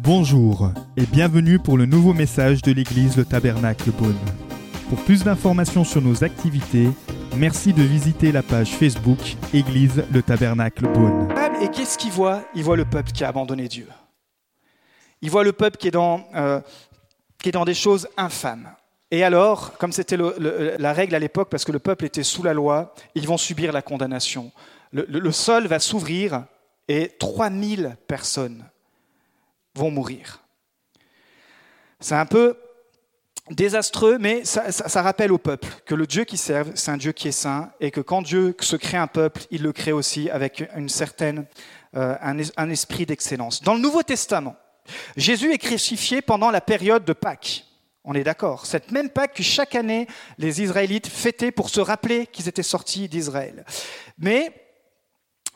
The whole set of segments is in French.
Bonjour et bienvenue pour le nouveau message de l'église Le Tabernacle Beaune. Pour plus d'informations sur nos activités, merci de visiter la page Facebook Église Le Tabernacle Beaune. Et qu'est-ce qu'il voit? Il voit le peuple qui a abandonné Dieu. Il voit le peuple qui est dans, euh, qui est dans des choses infâmes. Et alors, comme c'était la règle à l'époque, parce que le peuple était sous la loi, ils vont subir la condamnation. Le, sol va s'ouvrir et 3000 personnes vont mourir. C'est un peu désastreux, mais ça, rappelle au peuple que le Dieu qui servent, c'est un Dieu qui est saint, et que quand Dieu se crée un peuple, il le crée aussi avec une certaine, euh, un, esprit d'excellence. Dans le Nouveau Testament, Jésus est crucifié pendant la période de Pâques. On est d'accord. Cette même Pâques que chaque année les Israélites fêtaient pour se rappeler qu'ils étaient sortis d'Israël. Mais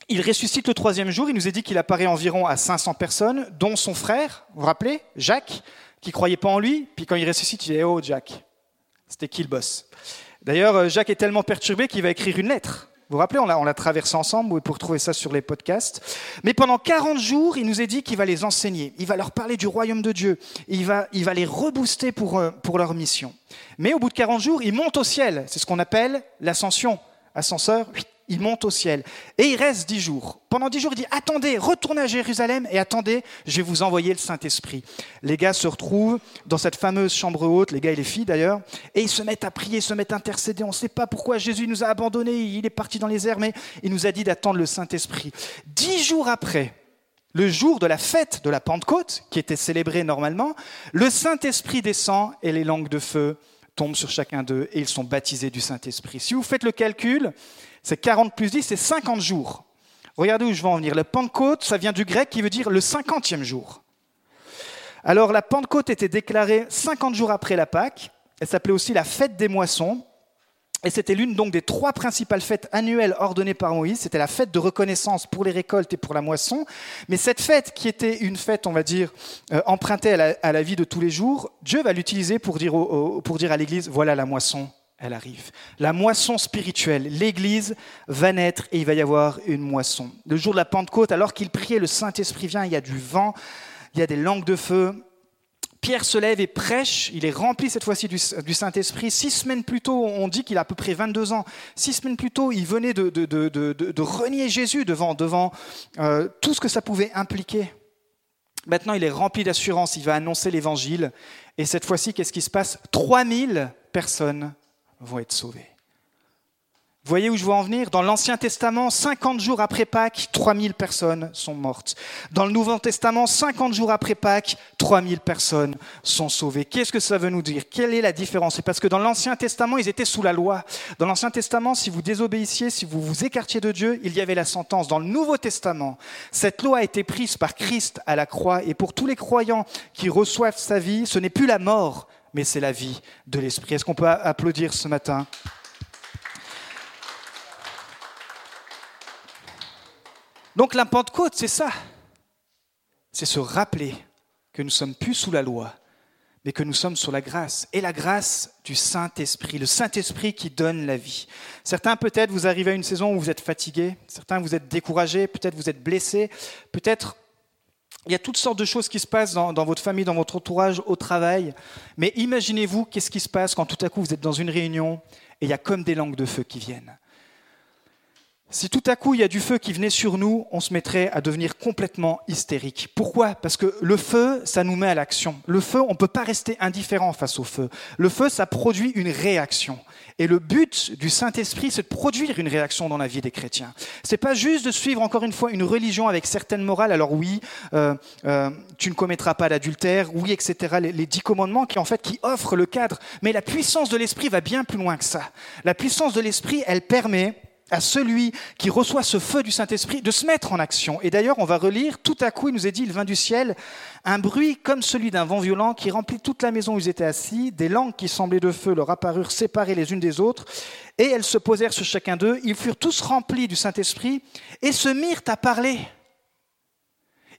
il ressuscite le troisième jour, il nous est dit qu'il apparaît environ à 500 personnes, dont son frère, vous vous rappelez, Jacques, qui croyait pas en lui, puis quand il ressuscite, il dit Oh Jack, c'était qui le boss? D'ailleurs, euh, Jacques est tellement perturbé qu'il va écrire une lettre. Vous vous rappelez, on l'a, traversé ensemble, vous pouvez trouver ça sur les podcasts. Mais pendant 40 jours, il nous est dit qu'il va les enseigner, il va leur parler du royaume de Dieu, il va, il va les rebooster pour, euh, pour leur mission. Mais au bout de 40 jours, il monte au ciel, c'est ce qu'on appelle l'ascension. Ascenseur, il monte au ciel. Et il reste dix jours. Pendant dix jours, il dit, attendez, retournez à Jérusalem et attendez, je vais vous envoyer le Saint-Esprit. Les gars se retrouvent dans cette fameuse chambre haute, les gars et les filles d'ailleurs, et ils se mettent à prier, se mettent à intercéder. On ne sait pas pourquoi Jésus nous a abandonnés, il est parti dans les airs, mais il nous a dit d'attendre le Saint-Esprit. Dix jours après, le jour de la fête de la Pentecôte, qui était célébrée normalement, le Saint-Esprit descend et les langues de feu tombent sur chacun d'eux et ils sont baptisés du Saint-Esprit. Si vous faites le calcul, c'est 40 plus 10, c'est 50 jours. Regardez où je vais en venir. La Pentecôte, ça vient du grec qui veut dire le 50e jour. Alors la Pentecôte était déclarée 50 jours après la Pâque. Elle s'appelait aussi la fête des moissons. Et c'était l'une donc des trois principales fêtes annuelles ordonnées par Moïse. C'était la fête de reconnaissance pour les récoltes et pour la moisson. Mais cette fête, qui était une fête, on va dire, euh, empruntée à la, vie de tous les jours, Dieu va l'utiliser pour dire, pour dire à l'Église, voilà la moisson, elle arrive. La moisson spirituelle, l'Église va naître et il va y avoir une moisson. Le jour de la Pentecôte, alors qu'il priait, le Saint-Esprit vient, il y a du vent, il y a des langues de feu. Pierre se lève et prêche, il est rempli cette fois-ci du, Saint-Esprit. Six semaines plus tôt, on dit qu'il a à peu près 22 ans, six semaines plus tôt, il venait de, renier Jésus devant, euh, tout ce que ça pouvait impliquer. Maintenant, il est rempli d'assurance, il va annoncer l'Évangile. Et cette fois-ci, qu'est-ce qui se passe? 3000 personnes vont être sauvés. Vous voyez où je veux en venir? Dans l'Ancien Testament, 50 jours après Pâques, 3000 personnes sont mortes. Dans le Nouveau Testament, 50 jours après Pâques, 3000 personnes sont sauvées. Qu'est-ce que ça veut nous dire? Quelle est la différence? C'est parce que dans l'Ancien Testament, ils étaient sous la loi. Dans l'Ancien Testament, si vous désobéissiez, si vous vous écartiez de Dieu, il y avait la sentence. Dans le Nouveau Testament, cette loi a été prise par Christ à la croix. Et pour tous les croyants qui reçoivent sa vie, ce n'est plus la mort, mais c'est la vie de l'Esprit. Est-ce qu'on peut applaudir ce matin? Donc la Pentecôte, c'est ça. C'est se rappeler que nous sommes plus sous la loi, mais que nous sommes sous la grâce. Et la grâce du Saint-Esprit, le Saint-Esprit qui donne la vie. Certains, peut-être, vous arrivez à une saison où vous êtes fatigués, certains, vous êtes découragés, peut-être vous êtes blessés, peut-être il y a toutes sortes de choses qui se passent dans, dans, votre famille, dans votre entourage, au travail. Mais imaginez-vous qu'est-ce qui se passe quand tout à coup vous êtes dans une réunion et il y a comme des langues de feu qui viennent. Si tout à coup il y a du feu qui venait sur nous, on se mettrait à devenir complètement hystérique. Pourquoi? Parce que le feu, ça nous met à l'action. Le feu, on ne peut pas rester indifférent face au feu. Le feu, ça produit une réaction. Et le but du Saint-Esprit, c'est de produire une réaction dans la vie des chrétiens. C'est pas juste de suivre encore une fois une religion avec certaines morales. Alors oui, euh, euh, tu ne commettras pas d'adultère, oui, etc. Les, les, dix commandements qui en fait qui offrent le cadre. Mais la puissance de l'Esprit va bien plus loin que ça. La puissance de l'Esprit, elle permet à celui qui reçoit ce feu du Saint-Esprit de se mettre en action. Et d'ailleurs, on va relire, tout à coup, il nous est dit, il vint du ciel, un bruit comme celui d'un vent violent qui remplit toute la maison où ils étaient assis, des langues qui semblaient de feu leur apparurent séparées les unes des autres, et elles se posèrent sur chacun d'eux, ils furent tous remplis du Saint-Esprit et se mirent à parler.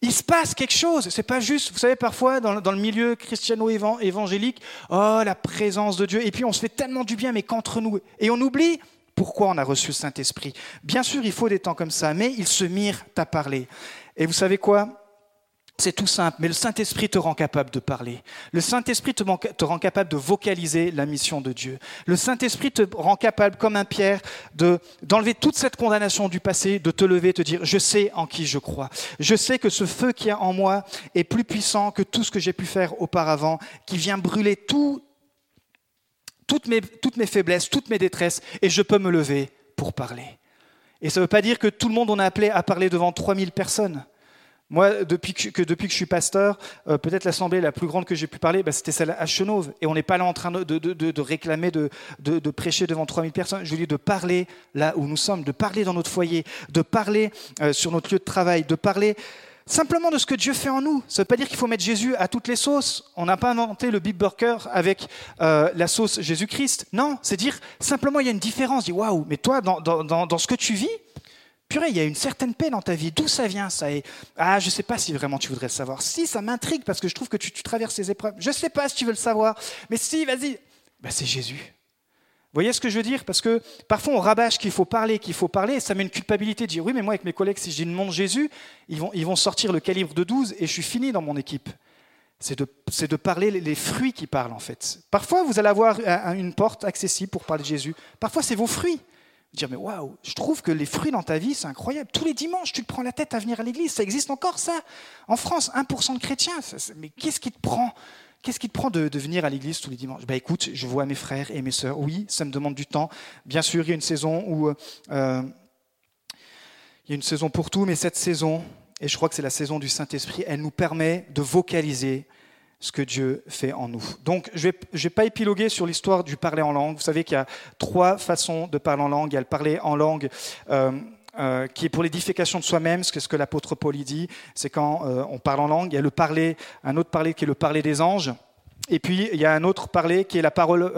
Il se passe quelque chose, c'est pas juste, vous savez, parfois dans, le milieu christiano-évangélique, oh la présence de Dieu, et puis on se fait tellement du bien, mais qu'entre nous, et on oublie pourquoi on a reçu le Saint-Esprit. Bien sûr, il faut des temps comme ça, mais il se mire à parler. Et vous savez quoi? C'est tout simple, mais le Saint-Esprit te rend capable de parler. Le Saint-Esprit te, rend capable de vocaliser la mission de Dieu. Le Saint-Esprit te rend capable, comme un Pierre, d'enlever toute cette condamnation du passé, de te lever, te dire, je sais en qui je crois. Je sais que ce feu qui est en moi est plus puissant que tout ce que j'ai pu faire auparavant, qui vient brûler tout, toutes, mes, toutes mes faiblesses, toutes mes détresses, et je peux me lever pour parler. Et ça ne veut pas dire que tout le monde on a appelé à parler devant 3000 personnes. Moi, depuis que, depuis que je suis pasteur, euh, peut-être l'assemblée la plus grande que j'ai pu parler, bah, c'était celle à Chenauve. Et on n'est pas là en train de, de, réclamer de, prêcher devant 3000 personnes. Je vous dis de parler là où nous sommes, de parler dans notre foyer, de parler euh, sur notre lieu de travail, de parler simplement de ce que Dieu fait en nous. Ça ne veut pas dire qu'il faut mettre Jésus à toutes les sauces. On n'a pas inventé le Big Burger avec euh, la sauce Jésus-Christ. Non, c'est dire simplement il y a une différence. Dis waouh, mais toi, dans, dans, dans ce que tu vis, Purée, il y a une certaine paix dans ta vie. D'où ça vient ça? Et, Ah, je ne sais pas si vraiment tu voudrais le savoir. Si, ça m'intrigue parce que je trouve que tu, traverses ces épreuves. Je ne sais pas si tu veux le savoir. Mais si, vas-y. Ben, c'est Jésus. Voyez ce que je veux dire? Parce que parfois on rabâche qu'il faut parler, qu'il faut parler, et ça met une culpabilité de dire oui, mais moi avec mes collègues, si je dis le nom de Jésus, ils vont, ils vont sortir le calibre de 12 et je suis fini dans mon équipe. C'est de, de, parler les fruits qui parlent en fait. Parfois vous allez avoir une porte accessible pour parler de Jésus. Parfois c'est vos fruits dire mais waouh, je trouve que les fruits dans ta vie, c'est incroyable. Tous les dimanches, tu te prends la tête à venir à l'église. Ça existe encore ça? En France, 1% de chrétiens. mais qu'est-ce qui te prend? Qu'est-ce qui te prend de, venir à l'église tous les dimanches? Bah écoute, je vois mes frères et mes sœurs. Oui, ça me demande du temps. Bien sûr, il y a une saison où euh, il y a une saison pour tout, mais cette saison, et je crois que c'est la saison du Saint-Esprit, elle nous permet de vocaliser ce que Dieu fait en nous. Donc, je ne vais, pas épiloguer sur l'histoire du parler en langue. Vous savez qu'il y a trois façons de parler en langue. Il y a le parler en langue euh, euh, qui est pour l'édification de soi-même, ce que, que l'apôtre Paul dit, c'est quand euh, on parle en langue. Il y a le parler, un autre parler qui est le parler des anges. Et puis, il y a un autre parler qui est la parole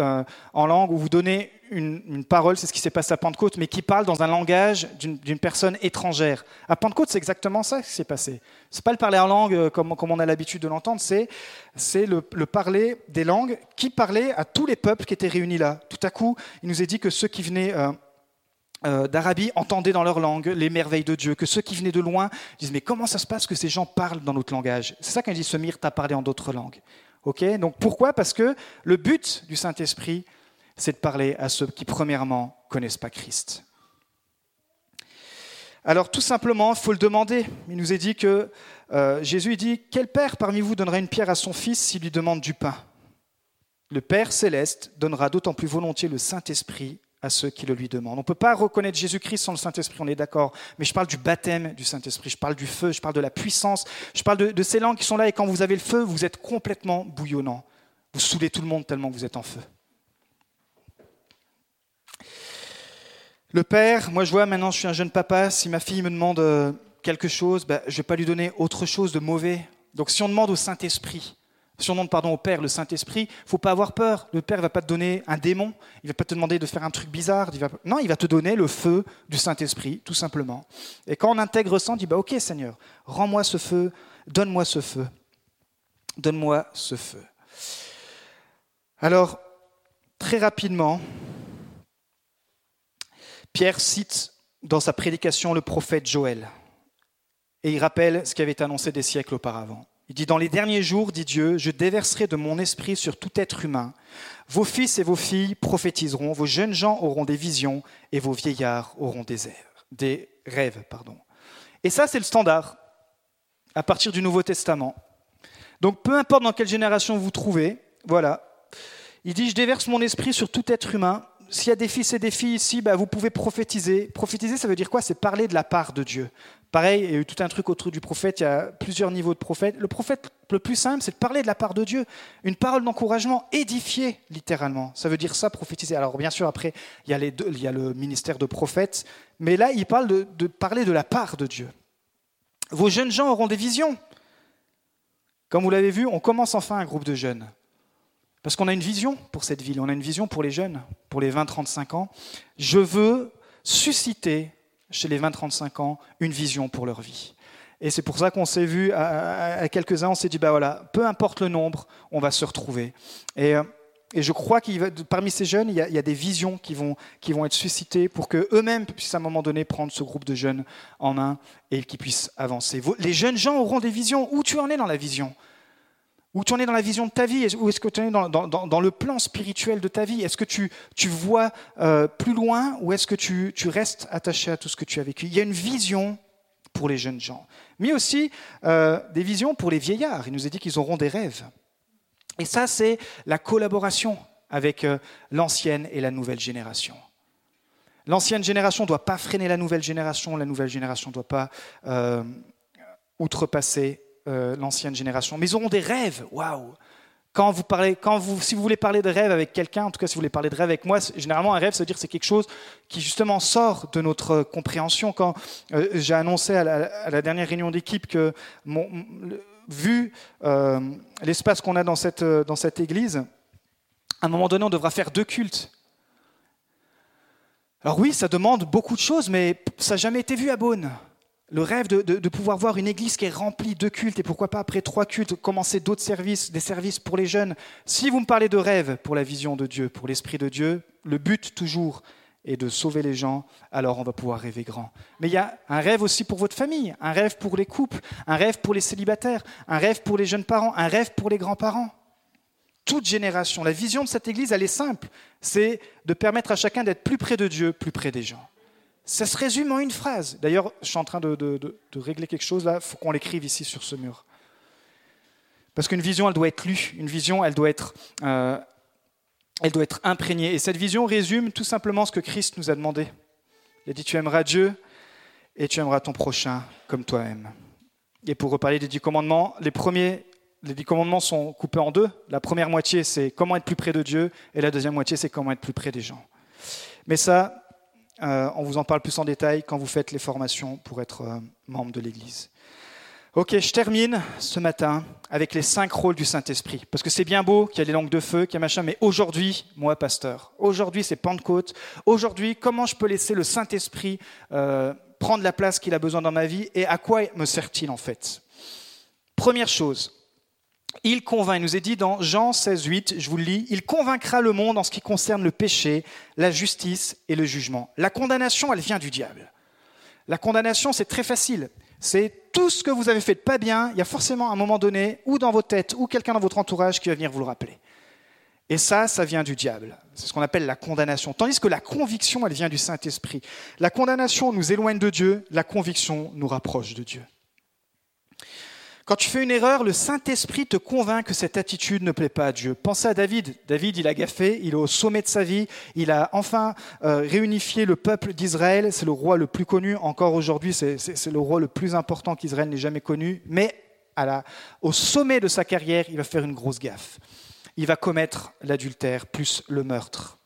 en langue, où vous donnez une, parole, c'est ce qui s'est passé à Pentecôte, mais qui parle dans un langage d'une personne étrangère. À Pentecôte, c'est exactement ça qui s'est passé. C'est pas le parler en langue euh, comme, comme on a l'habitude de l'entendre, c'est le, le, parler des langues qui parlait à tous les peuples qui étaient réunis là. Tout à coup, il nous est dit que ceux qui venaient euh, euh, d'Arabie entendaient dans leur langue les merveilles de Dieu, que ceux qui venaient de loin disent mais comment ça se passe que ces gens parlent dans notre langage? C'est ça quand il dit se mire à parler en d'autres langues. Ok? Donc pourquoi? Parce que le but du Saint-Esprit, c'est de parler à ceux qui, premièrement, connaissent pas Christ. Alors tout simplement, il faut le demander. Il nous est dit que euh, Jésus dit, quel père parmi vous donnerait une pierre à son fils s'il lui demande du pain? Le Père céleste donnera d'autant plus volontiers le Saint-Esprit à ceux qui le lui demandent. On ne peut pas reconnaître Jésus-Christ sans le Saint-Esprit, on est d'accord, mais je parle du baptême du Saint-Esprit, je parle du feu, je parle de la puissance, je parle de, ces langues qui sont là et quand vous avez le feu, vous êtes complètement bouillonnant. Vous saoulez tout le monde tellement vous êtes en feu. Le père, moi je vois maintenant, je suis un jeune papa, si ma fille me demande euh, quelque chose, ben, je ne vais pas lui donner autre chose de mauvais. Donc si on demande au Saint-Esprit, si on demande pardon au Père, le Saint-Esprit, il faut pas avoir peur. Le Père ne va pas te donner un démon, il ne va pas te demander de faire un truc bizarre. Non, il va te donner le feu du Saint-Esprit, tout simplement. Et quand on intègre ça, on dit bah, Ok Seigneur, rends-moi ce feu, donne-moi ce feu. Donne-moi ce feu. Alors, très rapidement, Pierre cite dans sa prédication le prophète Joël. Et il rappelle ce qui avait été annoncé des siècles auparavant. Il dit, dans les derniers jours, dit Dieu, je déverserai de mon esprit sur tout être humain. Vos fils et vos filles prophétiseront, vos jeunes gens auront des visions et vos vieillards auront des, des rêves. Pardon. Et ça, c'est le standard à partir du Nouveau Testament. Donc peu importe dans quelle génération vous vous trouvez, voilà. Il dit, je déverse mon esprit sur tout être humain s'il y a des fils et des filles ici, bah, vous pouvez prophétiser. Prophétiser, ça veut dire quoi? C'est parler de la part de Dieu. Pareil, il y a eu tout un truc autour du prophète, il y a plusieurs niveaux de prophète. Le prophète, le plus simple, c'est de parler de la part de Dieu. Une parole d'encouragement, édifier, littéralement. Ça veut dire ça, prophétiser. Alors bien sûr, après, il y a, les deux, il y a le ministère de prophète, mais là, il parle de, de parler de la part de Dieu. Vos jeunes gens auront des visions. Comme vous l'avez vu, on commence enfin un groupe de jeunes. Parce qu'on a une vision pour cette ville, on a une vision pour les jeunes, pour les 20-35 ans. Je veux susciter chez les 20-35 ans une vision pour leur vie. Et c'est pour ça qu'on s'est vu à, quelques-uns, on s'est dit, bah voilà, peu importe le nombre, on va se retrouver. Et euh, je crois que parmi ces jeunes, il y, a, des visions qui vont, qui vont être suscitées pour qu'eux-mêmes puissent à un moment donné prendre ce groupe de jeunes en main et qu'ils puissent avancer. Les jeunes gens auront des visions. Où tu en es dans la vision? Où tu en es dans la vision de ta vie? Où est-ce que tu en es dans, le plan spirituel de ta vie? Est-ce que tu, vois euh, plus loin ou est-ce que tu, restes attaché à tout ce que tu as vécu? Il y a une vision pour les jeunes gens, mais aussi euh, des visions pour les vieillards. Il nous a dit qu'ils auront des rêves. Et ça, c'est la collaboration avec euh, l'ancienne et la nouvelle génération. L'ancienne génération ne doit pas freiner la nouvelle génération, la nouvelle génération ne doit pas outrepasser euh, l'ancienne génération. Mais ils auront des rêves, waouh quand vous parlez, quand vous, si vous voulez parler de rêve avec quelqu'un, en tout cas si vous voulez parler de rêve avec moi, généralement un rêve, ça veut dire c'est quelque chose qui justement sort de notre compréhension. Quand j'ai annoncé à la, dernière réunion d'équipe que mon, vu euh, l'espace qu'on a dans cette, euh, dans cette église, à un moment donné, on devra faire deux cultes. Alors oui, ça demande beaucoup de choses, mais ça n'a jamais été vu à Beaune. Le rêve de, pouvoir voir une église qui est remplie de cultes, et pourquoi pas après trois cultes, commencer d'autres services, des services pour les jeunes. Si vous me parlez de rêve pour la vision de Dieu, pour l'Esprit de Dieu, le but toujours, et de sauver les gens, alors on va pouvoir rêver grand. Mais il y a un rêve aussi pour votre famille, un rêve pour les couples, un rêve pour les célibataires, un rêve pour les jeunes parents, un rêve pour les grands-parents. Toute génération. La vision de cette Église, elle est simple. C'est de permettre à chacun d'être plus près de Dieu, plus près des gens. Ça se résume en une phrase. D'ailleurs, je suis en train de, régler quelque chose là, il faut qu'on l'écrive ici sur ce mur. Parce qu'une vision, elle doit être lue. Une vision, elle doit être euh, elle doit être imprégnée. Et cette vision résume tout simplement ce que Christ nous a demandé. Il a dit, tu aimeras Dieu et tu aimeras ton prochain comme toi-même. Et pour reparler des dix commandements, les premiers, les dix commandements sont coupés en deux. La première moitié, c'est comment être plus près de Dieu, et la deuxième moitié, c'est comment être plus près des gens. Mais ça, euh, on vous en parle plus en détail quand vous faites les formations pour être euh, membre de l'Église. Ok, je termine ce matin avec les cinq rôles du Saint-Esprit. Parce que c'est bien beau qu'il y a les langues de feu, qu'il y a machin, mais aujourd'hui, moi, pasteur, aujourd'hui, c'est Pentecôte. Aujourd'hui, comment je peux laisser le Saint-Esprit euh, prendre la place qu'il a besoin dans ma vie et à quoi me sert-il en fait? Première chose, il convainc, il nous est dit dans Jean 16, 8, je vous le lis, il convaincra le monde en ce qui concerne le péché, la justice et le jugement. La condamnation, elle vient du diable. La condamnation, c'est très facile. C'est tout ce que vous avez fait de pas bien, il y a forcément un moment donné, ou dans vos têtes, ou quelqu'un dans votre entourage qui va venir vous le rappeler. Et ça, ça vient du diable. C'est ce qu'on appelle la condamnation. Tandis que la conviction, elle vient du Saint-Esprit. La condamnation nous éloigne de Dieu, la conviction nous rapproche de Dieu. Quand tu fais une erreur, le Saint-Esprit te convainc que cette attitude ne plaît pas à Dieu. Pensez à David. David, il a gaffé, il est au sommet de sa vie, il a enfin euh, réunifié le peuple d'Israël. C'est le roi le plus connu, encore aujourd'hui, c'est le roi le plus important qu'Israël n'ait jamais connu. Mais au sommet de sa carrière, il va faire une grosse gaffe. Il va commettre l'adultère plus le meurtre.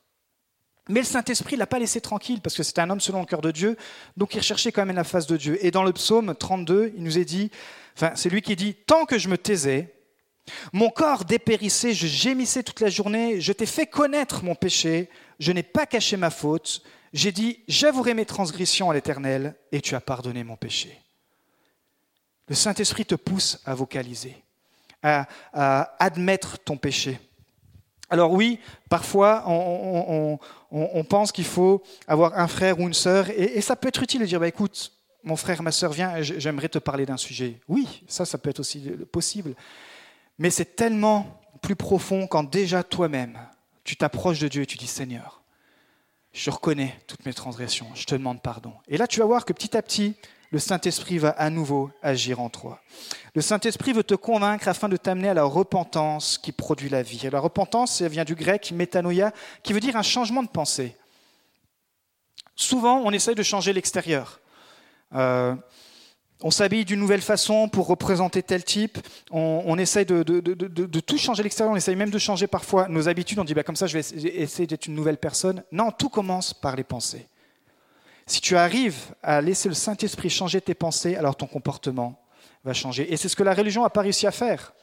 Mais le Saint-Esprit ne l'a pas laissé tranquille parce que c'était un homme selon le cœur de Dieu, donc il recherchait quand même la face de Dieu. Et dans le psaume 32, il nous est dit, enfin c'est lui qui dit, tant que je me taisais, mon corps dépérissait, je gémissais toute la journée, je t'ai fait connaître mon péché, je n'ai pas caché ma faute, j'ai dit, j'avouerai mes transgressions à l'Éternel et tu as pardonné mon péché. Le Saint-Esprit te pousse à vocaliser, à, à admettre ton péché. Alors oui, parfois, on, pense qu'il faut avoir un frère ou une sœur, et, ça peut être utile de dire, bah, écoute, mon frère, ma sœur, viens, j'aimerais te parler d'un sujet. Oui, ça, ça peut être aussi possible. Mais c'est tellement plus profond quand déjà toi-même, tu t'approches de Dieu et tu dis, Seigneur, je reconnais toutes mes transgressions, je te demande pardon. Et là, tu vas voir que petit à petit, le Saint-Esprit va à nouveau agir en toi. Le Saint-Esprit veut te convaincre afin de t'amener à la repentance qui produit la vie. Et la repentance, ça vient du grec métanoïa, qui veut dire un changement de pensée. Souvent, on essaye de changer l'extérieur. Euh, on s'habille d'une nouvelle façon pour représenter tel type. On, essaye de, tout changer l'extérieur. On essaye même de changer parfois nos habitudes. On dit bah, comme ça, je vais essayer d'être une nouvelle personne. Non, tout commence par les pensées. Si tu arrives à laisser le Saint-Esprit changer tes pensées, alors ton comportement va changer. Et c'est ce que la religion n'a pas réussi à faire.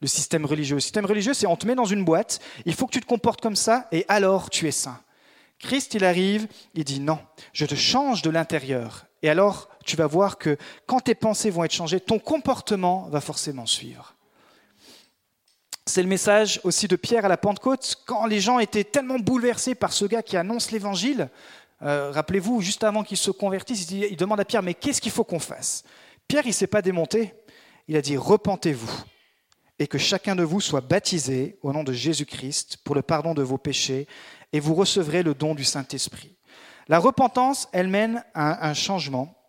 Le système religieux. Le système religieux, c'est on te met dans une boîte, il faut que tu te comportes comme ça, et alors tu es saint. Christ, il arrive, il dit non, je te change de l'intérieur. Et alors, tu vas voir que quand tes pensées vont être changées, ton comportement va forcément suivre. C'est le message aussi de Pierre à la Pentecôte, quand les gens étaient tellement bouleversés par ce gars qui annonce l'évangile. Euh, rappelez-vous, juste avant qu'il se convertisse, il, il demande à Pierre, mais qu'est-ce qu'il faut qu'on fasse? Pierre, il ne s'est pas démonté. Il a dit, repentez-vous et que chacun de vous soit baptisé au nom de Jésus-Christ pour le pardon de vos péchés, et vous recevrez le don du Saint-Esprit. La repentance, elle mène à un changement.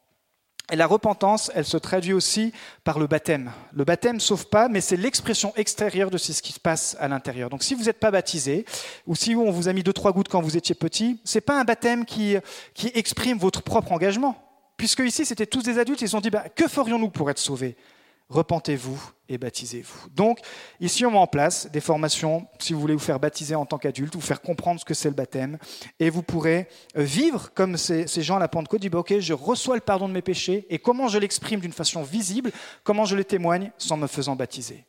Et la repentance, elle se traduit aussi par le baptême. Le baptême ne sauve pas, mais c'est l'expression extérieure de ce qui se passe à l'intérieur. Donc si vous n'êtes pas baptisé, ou si on vous a mis deux, trois gouttes quand vous étiez petit, ce n'est pas un baptême qui, qui exprime votre propre engagement. Puisque ici, c'était tous des adultes, ils ont dit, bah, que ferions-nous pour être sauvés? Repentez-vous et baptisez-vous. Donc, ici, on met en place des formations, si vous voulez vous faire baptiser en tant qu'adulte, vous faire comprendre ce que c'est le baptême, et vous pourrez euh, vivre comme ces, gens à la Pentecôte, disent, ok, je reçois le pardon de mes péchés, et comment je l'exprime d'une façon visible, comment je le témoigne sans me faisant baptiser.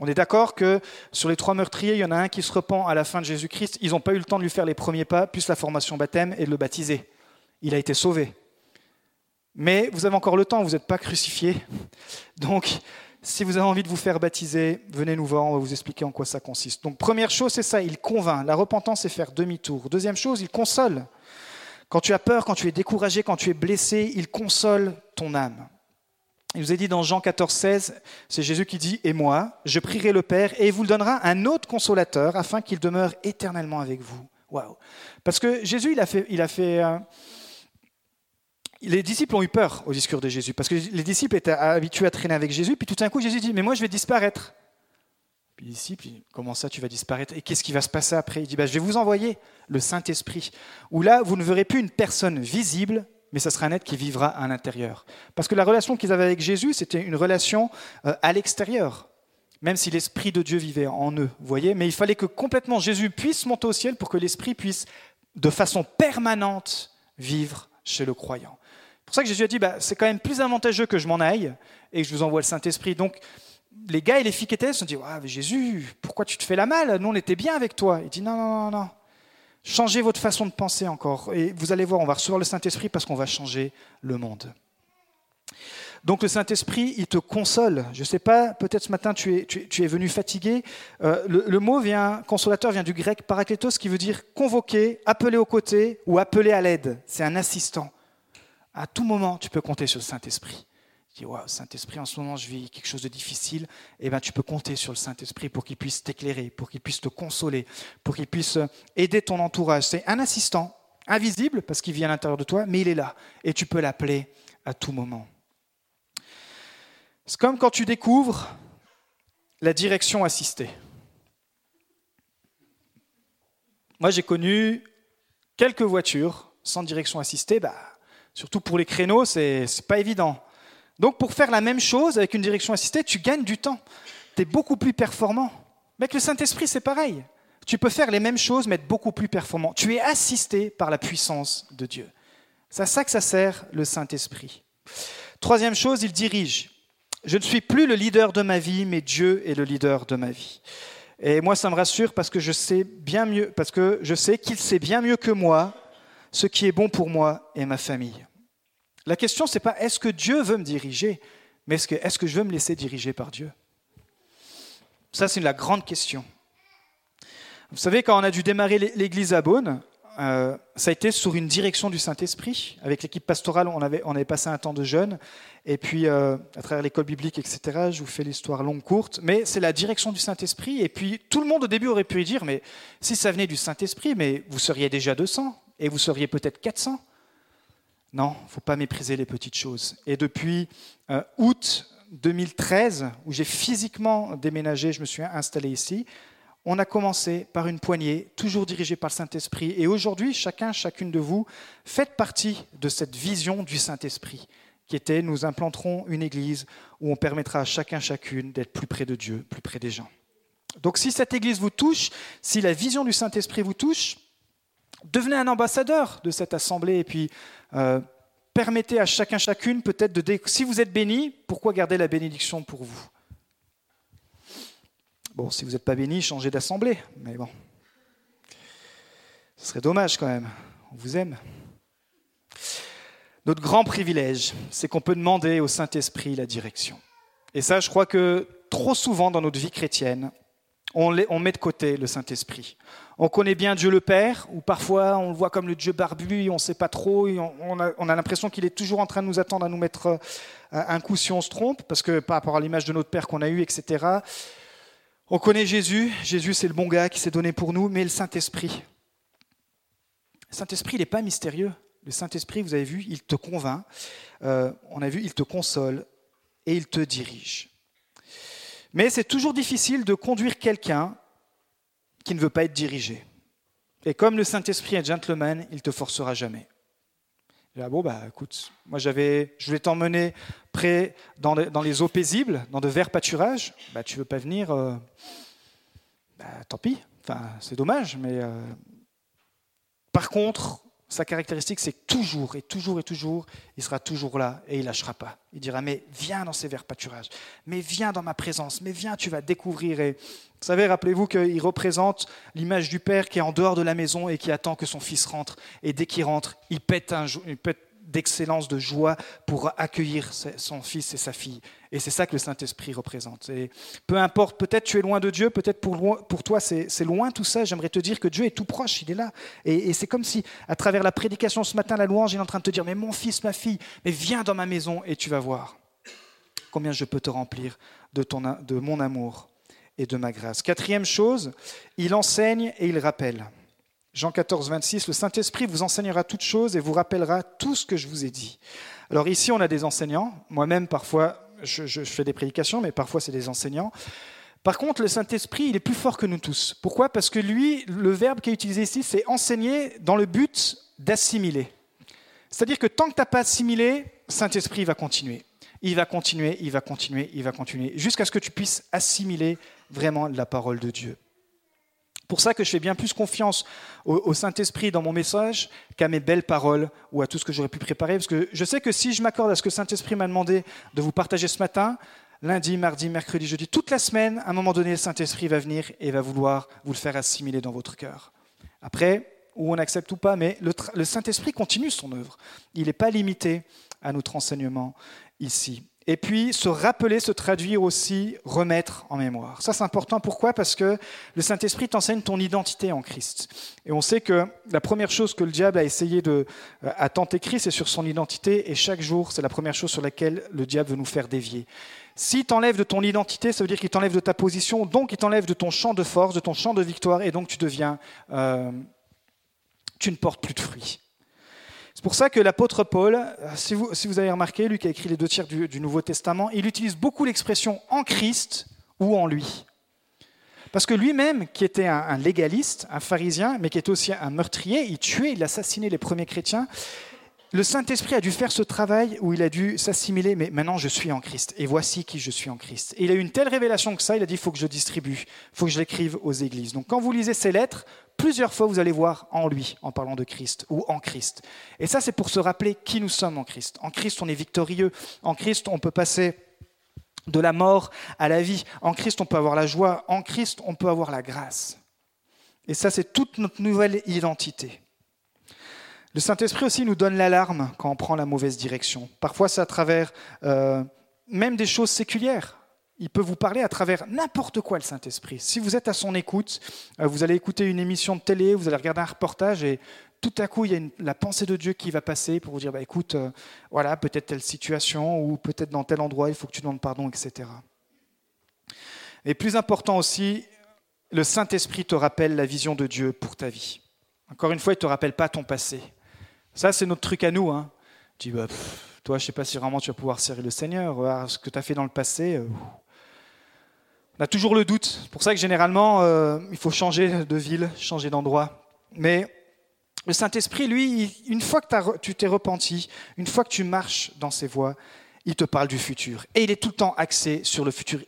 On est d'accord que sur les trois meurtriers, il y en a un qui se repent à la fin de Jésus-Christ, ils n'ont pas eu le temps de lui faire les premiers pas, plus la formation baptême, et de le baptiser. Il a été sauvé. Mais vous avez encore le temps, vous n'êtes pas crucifié. Donc, si vous avez envie de vous faire baptiser, venez nous voir, on va vous expliquer en quoi ça consiste. Donc, première chose, c'est ça, il convainc. La repentance, c'est faire demi-tour. Deuxième chose, il console. Quand tu as peur, quand tu es découragé, quand tu es blessé, il console ton âme. Il nous est dit dans Jean 14, 16, c'est Jésus qui dit Et moi, je prierai le Père, et il vous donnera un autre consolateur, afin qu'il demeure éternellement avec vous. Waouh Parce que Jésus, il a fait. Il a fait euh, les disciples ont eu peur au discours de Jésus, parce que les disciples étaient habitués à traîner avec Jésus, puis tout d'un coup Jésus dit, mais moi je vais disparaître. Puis les disciples, comment ça tu vas disparaître? Et qu'est-ce qui va se passer après? Il dit, bah, je vais vous envoyer le Saint-Esprit, où là vous ne verrez plus une personne visible, mais ça sera un être qui vivra à l'intérieur. Parce que la relation qu'ils avaient avec Jésus, c'était une relation euh, à l'extérieur, même si l'Esprit de Dieu vivait en eux, vous voyez? Mais il fallait que complètement Jésus puisse monter au ciel pour que l'Esprit puisse, de façon permanente, vivre chez le croyant pour ça que Jésus a dit, bah, c'est quand même plus avantageux que je m'en aille et que je vous envoie le Saint-Esprit. Donc, les gars et les filles qui étaient se sont dit, Jésus, pourquoi tu te fais la malle? Nous, on était bien avec toi. Il dit, non, non, non, non. Changez votre façon de penser encore. Et vous allez voir, on va recevoir le Saint-Esprit parce qu'on va changer le monde. Donc le Saint-Esprit, il te console. Je ne sais pas, peut-être ce matin tu es, tu, es venu fatigué. Euh, le, le, mot vient, consolateur vient du grec parakletos qui veut dire convoquer, appeler aux côtés ou appeler à l'aide. C'est un assistant à tout moment, tu peux compter sur le Saint-Esprit. Tu dis, wow, Saint-Esprit, en ce moment, je vis quelque chose de difficile. Eh bien, tu peux compter sur le Saint-Esprit pour qu'il puisse t'éclairer, pour qu'il puisse te consoler, pour qu'il puisse aider ton entourage. C'est un assistant, invisible, parce qu'il vit à l'intérieur de toi, mais il est là. Et tu peux l'appeler à tout moment. C'est comme quand tu découvres la direction assistée. Moi, j'ai connu quelques voitures sans direction assistée. Bah, Surtout pour les créneaux, c'est pas évident. Donc pour faire la même chose avec une direction assistée, tu gagnes du temps. Tu es beaucoup plus performant. Mais avec le Saint-Esprit, c'est pareil. Tu peux faire les mêmes choses, mais être beaucoup plus performant. Tu es assisté par la puissance de Dieu. C'est à ça que ça sert le Saint-Esprit. Troisième chose, il dirige. Je ne suis plus le leader de ma vie, mais Dieu est le leader de ma vie. Et moi, ça me rassure parce que je sais bien mieux, parce que je sais qu'il sait bien mieux que moi ce qui est bon pour moi et ma famille. La question, ce n'est pas est-ce que Dieu veut me diriger, mais est-ce que, est que je veux me laisser diriger par Dieu? Ça, c'est la grande question. Vous savez, quand on a dû démarrer l'église à Beaune, euh, ça a été sur une direction du Saint-Esprit. Avec l'équipe pastorale, on avait, on avait passé un temps de jeûne. Et puis, euh, à travers l'école biblique, etc., je vous fais l'histoire longue, courte. Mais c'est la direction du Saint-Esprit. Et puis, tout le monde au début aurait pu dire, mais si ça venait du Saint-Esprit, mais vous seriez déjà 200. Et vous seriez peut-être 400. Non, il ne faut pas mépriser les petites choses. Et depuis euh, août 2013, où j'ai physiquement déménagé, je me suis installé ici, on a commencé par une poignée, toujours dirigée par le Saint-Esprit. Et aujourd'hui, chacun, chacune de vous, faites partie de cette vision du Saint-Esprit, qui était nous implanterons une église où on permettra à chacun, chacune d'être plus près de Dieu, plus près des gens. Donc si cette église vous touche, si la vision du Saint-Esprit vous touche, Devenez un ambassadeur de cette assemblée et puis euh, permettez à chacun, chacune peut-être de... Si vous êtes béni, pourquoi garder la bénédiction pour vous? Bon, si vous n'êtes pas béni, changez d'assemblée, mais bon. Ce serait dommage quand même. On vous aime. Notre grand privilège, c'est qu'on peut demander au Saint-Esprit la direction. Et ça, je crois que trop souvent dans notre vie chrétienne, on, met de côté le Saint-Esprit. On connaît bien Dieu le Père, ou parfois on le voit comme le Dieu barbu, on ne sait pas trop, on, a, l'impression qu'il est toujours en train de nous attendre à nous mettre euh, un coup si on se trompe, parce que par rapport à l'image de notre Père qu'on a eu, etc. On connaît Jésus, Jésus c'est le bon gars qui s'est donné pour nous, mais le Saint-Esprit. Le Saint-Esprit, il n'est pas mystérieux. Le Saint-Esprit, vous avez vu, il te convainc, euh, on a vu, il te console et il te dirige. Mais c'est toujours difficile de conduire quelqu'un qui ne veut pas être dirigé. Et comme le Saint-Esprit est gentleman, il te forcera jamais. Ah bon, bah écoute, moi je voulais t'emmener près dans, les eaux paisibles, dans de verts pâturages. Bah tu veux pas venir, euh, bah, tant pis. Enfin, c'est dommage, mais euh, par contre, sa caractéristique, c'est toujours et toujours et toujours, il sera toujours là et il lâchera pas. Il dira, mais viens dans ces verts pâturages, mais viens dans ma présence, mais viens, tu vas découvrir. Et vous savez, rappelez-vous qu'il représente l'image du Père qui est en dehors de la maison et qui attend que son fils rentre. Et dès qu'il rentre, il pète, il pète d'excellence, de joie pour accueillir son fils et sa fille. Et c'est ça que le Saint-Esprit représente. Peu importe, peut-être tu es loin de Dieu, peut-être pour, toi c'est loin tout ça, j'aimerais te dire que Dieu est tout proche, il est là. Et, c'est comme si, à travers la prédication ce matin, la louange, il est en train de te dire, mais mon fils, ma fille, mais viens dans ma maison et tu vas voir combien je peux te remplir de, de mon amour et de ma grâce. Quatrième chose, il enseigne et il rappelle. Jean 14, 26, le Saint-Esprit vous enseignera toutes choses et vous rappellera tout ce que je vous ai dit. Alors ici, on a des enseignants. Moi-même, parfois, je, fais des prédications, mais parfois, c'est des enseignants. Par contre, le Saint-Esprit, il est plus fort que nous tous. Pourquoi? Parce que lui, le verbe qui est utilisé ici, c'est enseigner dans le but d'assimiler. C'est-à-dire que tant que tu n'as pas assimilé, Saint-Esprit va continuer. Il va continuer, il va continuer, il va continuer, jusqu'à ce que tu puisses assimiler vraiment la parole de Dieu pour ça que je fais bien plus confiance au, Saint-Esprit dans mon message qu'à mes belles paroles ou à tout ce que j'aurais pu préparer. Parce que je sais que si je m'accorde à ce que Saint-Esprit m'a demandé de vous partager ce matin, lundi, mardi, mercredi, jeudi, toute la semaine, à un moment donné, le Saint-Esprit va venir et va vouloir vous le faire assimiler dans votre cœur. Après, ou on accepte ou pas, mais le, le Saint-Esprit continue son œuvre. Il n'est pas limité à notre enseignement ici. Et puis, se rappeler, se traduire aussi, remettre en mémoire. Ça, c'est important. Pourquoi? Parce que le Saint-Esprit t'enseigne ton identité en Christ. Et on sait que la première chose que le diable a essayé de euh, à tenter Christ, c'est sur son identité. Et chaque jour, c'est la première chose sur laquelle le diable veut nous faire dévier. S'il t'enlève de ton identité, ça veut dire qu'il t'enlève de ta position, donc il t'enlève de ton champ de force, de ton champ de victoire, et donc tu deviens, euh, tu ne portes plus de fruits. C'est pour ça que l'apôtre Paul, euh, si vous, avez remarqué, lui qui a écrit les deux tiers du, du Nouveau Testament, il utilise beaucoup l'expression en Christ ou en lui. Parce que lui-même, qui était un, légaliste, un pharisien, mais qui était aussi un meurtrier, il tuait, il assassinait les premiers chrétiens, le Saint-Esprit a dû faire ce travail où il a dû s'assimiler, mais maintenant je suis en Christ, et voici qui je suis en Christ. Et il a eu une telle révélation que ça, il a dit, il faut que je distribue, il faut que je l'écrive aux églises. Donc quand vous lisez ces lettres, Plusieurs fois, vous allez voir en lui, en parlant de Christ, ou en Christ. Et ça, c'est pour se rappeler qui nous sommes en Christ. En Christ, on est victorieux. En Christ, on peut passer de la mort à la vie. En Christ, on peut avoir la joie. En Christ, on peut avoir la grâce. Et ça, c'est toute notre nouvelle identité. Le Saint-Esprit aussi nous donne l'alarme quand on prend la mauvaise direction. Parfois, c'est à travers euh, même des choses séculières. Il peut vous parler à travers n'importe quoi, le Saint-Esprit. Si vous êtes à son écoute, euh, vous allez écouter une émission de télé, vous allez regarder un reportage et tout à coup, il y a la pensée de Dieu qui va passer pour vous dire, bah, écoute, euh, voilà, peut-être telle situation ou peut-être dans tel endroit, il faut que tu demandes pardon, etc. Et plus important aussi, le Saint-Esprit te rappelle la vision de Dieu pour ta vie. Encore une fois, il ne te rappelle pas ton passé. Ça, c'est notre truc à nous. Hein. Tu dis, bah, toi, je ne sais pas si vraiment tu vas pouvoir servir le Seigneur. Ce que tu as fait dans le passé, euh, on a toujours le doute. C'est pour ça que généralement, euh, il faut changer de ville, changer d'endroit. Mais le Saint-Esprit, lui, une fois que tu t'es repenti, une fois que tu marches dans ses voies, il te parle du futur. Et il est tout le temps axé sur le futur.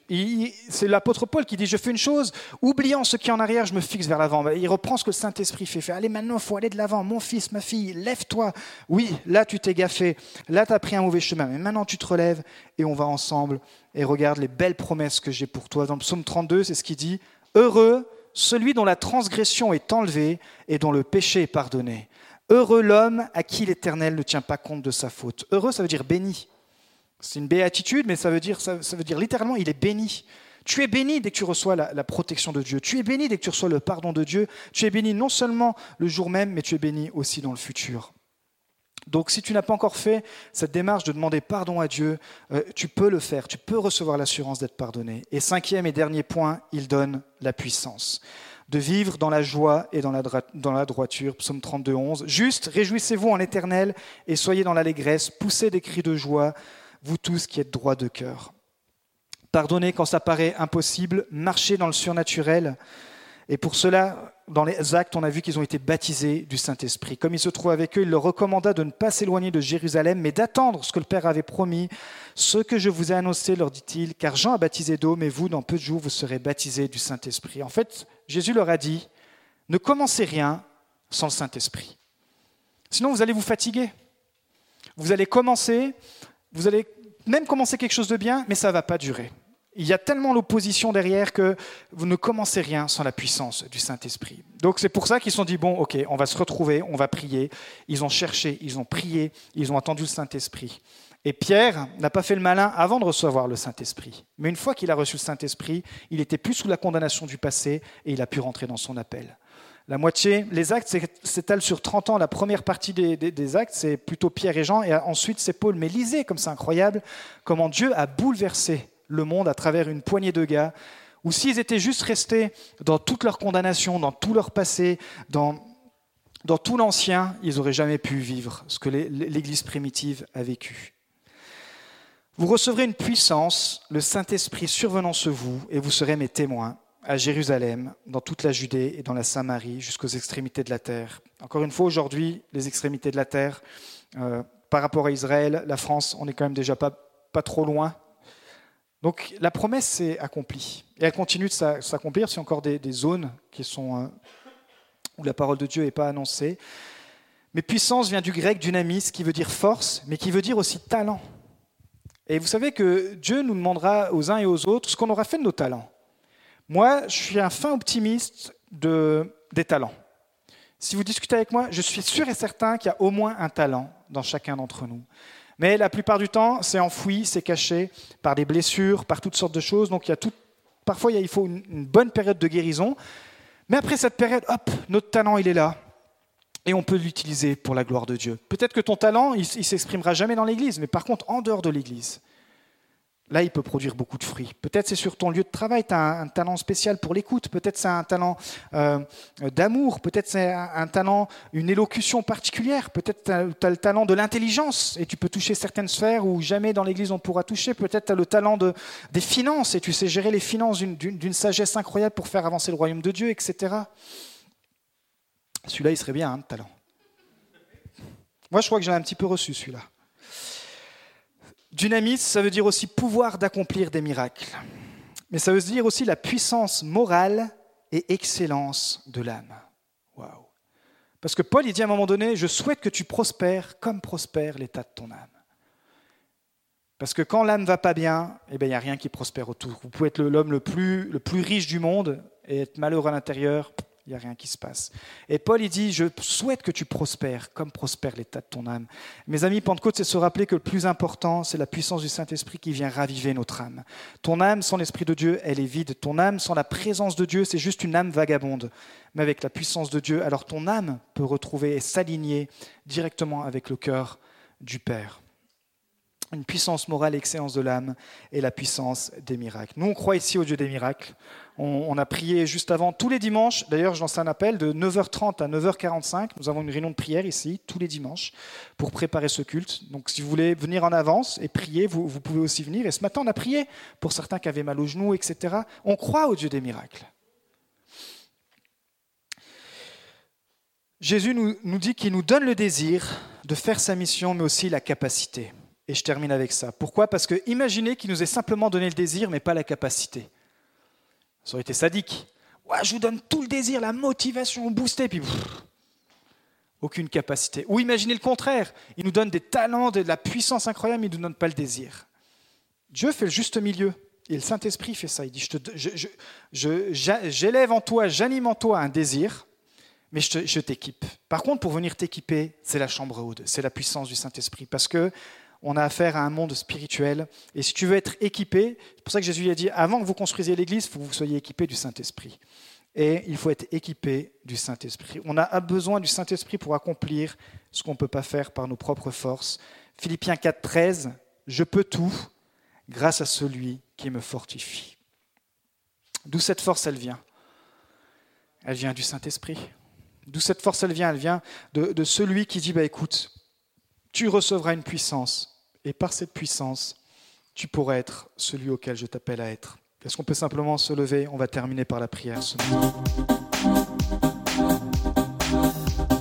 C'est l'apôtre Paul qui dit, je fais une chose, oubliant ce qui est en arrière, je me fixe vers l'avant. Il reprend ce que le Saint-Esprit fait. fait allez, maintenant, il faut aller de l'avant. Mon fils, ma fille, lève-toi. Oui, là, tu t'es gaffé. Là, tu as pris un mauvais chemin. Mais maintenant, tu te relèves et on va ensemble et regarde les belles promesses que j'ai pour toi. Dans le psaume 32, c'est ce qui dit, Heureux celui dont la transgression est enlevée et dont le péché est pardonné. Heureux l'homme à qui l'Éternel ne tient pas compte de sa faute. Heureux, ça veut dire béni. C'est une béatitude, mais ça veut, dire, ça, veut dire littéralement, il est béni. Tu es béni dès que tu reçois la, protection de Dieu. Tu es béni dès que tu reçois le pardon de Dieu. Tu es béni non seulement le jour même, mais tu es béni aussi dans le futur. Donc si tu n'as pas encore fait cette démarche de demander pardon à Dieu, euh, tu peux le faire, tu peux recevoir l'assurance d'être pardonné. Et cinquième et dernier point, il donne la puissance de vivre dans la joie et dans la, dans la droiture. Psaume 32, 11. Juste, réjouissez-vous en éternel et soyez dans l'allégresse, poussez des cris de joie, vous tous qui êtes droits de cœur. Pardonnez quand ça paraît impossible, marchez dans le surnaturel. Et pour cela, dans les actes, on a vu qu'ils ont été baptisés du Saint-Esprit. Comme il se trouve avec eux, il leur recommanda de ne pas s'éloigner de Jérusalem, mais d'attendre ce que le Père avait promis. Ce que je vous ai annoncé, leur dit-il, car Jean a baptisé d'eau, mais vous, dans peu de jours, vous serez baptisés du Saint-Esprit. En fait, Jésus leur a dit, ne commencez rien sans le Saint-Esprit. Sinon, vous allez vous fatiguer. Vous allez commencer, vous allez même commencer quelque chose de bien, mais ça ne va pas durer. Il y a tellement l'opposition derrière que vous ne commencez rien sans la puissance du Saint-Esprit. Donc c'est pour ça qu'ils se sont dit, bon, ok, on va se retrouver, on va prier. Ils ont cherché, ils ont prié, ils ont entendu le Saint-Esprit. Et Pierre n'a pas fait le malin avant de recevoir le Saint-Esprit. Mais une fois qu'il a reçu le Saint-Esprit, il était plus sous la condamnation du passé et il a pu rentrer dans son appel. La moitié, les actes s'étalent sur 30 ans. La première partie des, actes, c'est plutôt Pierre et Jean, et ensuite c'est Paul. Mais lisez comme c'est incroyable comment Dieu a bouleversé le monde à travers une poignée de gars, ou s'ils étaient juste restés dans toute leur condamnation, dans tout leur passé, dans, dans tout l'ancien, ils n'auraient jamais pu vivre ce que l'Église primitive a vécu. Vous recevrez une puissance, le Saint-Esprit survenant sur vous, et vous serez mes témoins à Jérusalem, dans toute la Judée et dans la Samarie, jusqu'aux extrémités de la terre. Encore une fois, aujourd'hui, les extrémités de la terre, euh, par rapport à Israël, la France, on n'est quand même déjà pas, pas trop loin donc la promesse s'est accomplie. Et elle continue de s'accomplir. C'est encore des, zones qui sont, euh, où la parole de Dieu n'est pas annoncée. Mais puissance vient du grec dynamis, qui veut dire force, mais qui veut dire aussi talent. Et vous savez que Dieu nous demandera aux uns et aux autres ce qu'on aura fait de nos talents. Moi, je suis un fin optimiste de, des talents. Si vous discutez avec moi, je suis sûr et certain qu'il y a au moins un talent dans chacun d'entre nous. Mais la plupart du temps, c'est enfoui, c'est caché par des blessures, par toutes sortes de choses. Donc y a parfois il faut une, bonne période de guérison. Mais après cette période, hop, notre talent, il est là. Et on peut l'utiliser pour la gloire de Dieu. Peut-être que ton talent, il, il s'exprimera jamais dans l'Église, mais par contre, en dehors de l'Église, là, il peut produire beaucoup de fruits. Peut-être c'est sur ton lieu de travail, tu as un, talent spécial pour l'écoute, peut-être c'est un talent euh, d'amour, peut-être c'est un, talent, une élocution particulière, peut-être tu as, le talent de l'intelligence et tu peux toucher certaines sphères où jamais dans l'Église on pourra toucher, peut-être tu as le talent de, des finances et tu sais gérer les finances d'une sagesse incroyable pour faire avancer le royaume de Dieu, etc. Celui-là, il serait bien, hein, le talent. Moi, je crois que j'ai un petit peu reçu celui-là. Dynamis, ça veut dire aussi pouvoir d'accomplir des miracles. Mais ça veut dire aussi la puissance morale et excellence de l'âme. Waouh. Parce que Paul, il dit à un moment donné, je souhaite que tu prospères comme prospère l'état de ton âme. Parce que quand l'âme va pas bien, eh bien, il n'y a rien qui prospère autour. Vous pouvez être l'homme le plus, le plus riche du monde et être malheureux à l'intérieur, il n'y a rien qui se passe. Et Paul, il dit, je souhaite que tu prospères, comme prospère l'état de ton âme. Mes amis, Pentecôte, c'est se rappeler que le plus important, c'est la puissance du Saint-Esprit qui vient raviver notre âme. Ton âme sans l'Esprit de Dieu, elle est vide. Ton âme sans la présence de Dieu, c'est juste une âme vagabonde. Mais avec la puissance de Dieu, alors ton âme peut retrouver et s'aligner directement avec le cœur du Père une puissance morale, excellence de l'âme et la puissance des miracles. Nous, on croit ici au Dieu des miracles. On, a prié juste avant, tous les dimanches. D'ailleurs, je lance un appel de 9h30 à 9h45. Nous avons une réunion de prière ici, tous les dimanches, pour préparer ce culte. Donc, si vous voulez venir en avance et prier, vous, pouvez aussi venir. Et ce matin, on a prié pour certains qui avaient mal aux genoux, etc. On croit au Dieu des miracles. Jésus nous dit qu'il nous donne le désir de faire sa mission, mais aussi la capacité. Et je termine avec ça. Pourquoi? Parce que imaginez qu'il nous ait simplement donné le désir, mais pas la capacité. Ça aurait été sadique. Ouais, je vous donne tout le désir, la motivation boostée, puis aucune capacité. Ou imaginez le contraire. Il nous donne des talents, de la puissance incroyable, mais il ne nous donne pas le désir. Dieu fait le juste milieu. Et le Saint-Esprit fait ça. Il dit, j'élève en toi, j'anime en toi un désir, mais je t'équipe. Par contre, pour venir t'équiper, c'est la chambre haute, c'est la puissance du Saint-Esprit. Parce que on a affaire à un monde spirituel. Et si tu veux être équipé, c'est pour ça que Jésus a dit, avant que vous construisiez l'Église, il faut que vous soyez équipé du Saint-Esprit. Et il faut être équipé du Saint-Esprit. On a besoin du Saint-Esprit pour accomplir ce qu'on ne peut pas faire par nos propres forces. Philippiens 4, 13, je peux tout grâce à celui qui me fortifie. D'où cette force, elle vient? Elle vient du Saint-Esprit. D'où cette force, elle vient? Elle vient de, celui qui dit, bah, écoute, tu recevras une puissance, et par cette puissance, tu pourras être celui auquel je t'appelle à être. Est-ce qu'on peut simplement se lever? On va terminer par la prière ce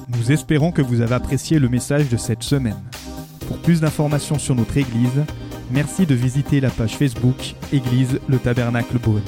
Nous espérons que vous avez apprécié le message de cette semaine. Pour plus d'informations sur notre Église, merci de visiter la page Facebook Église le Tabernacle Beaune.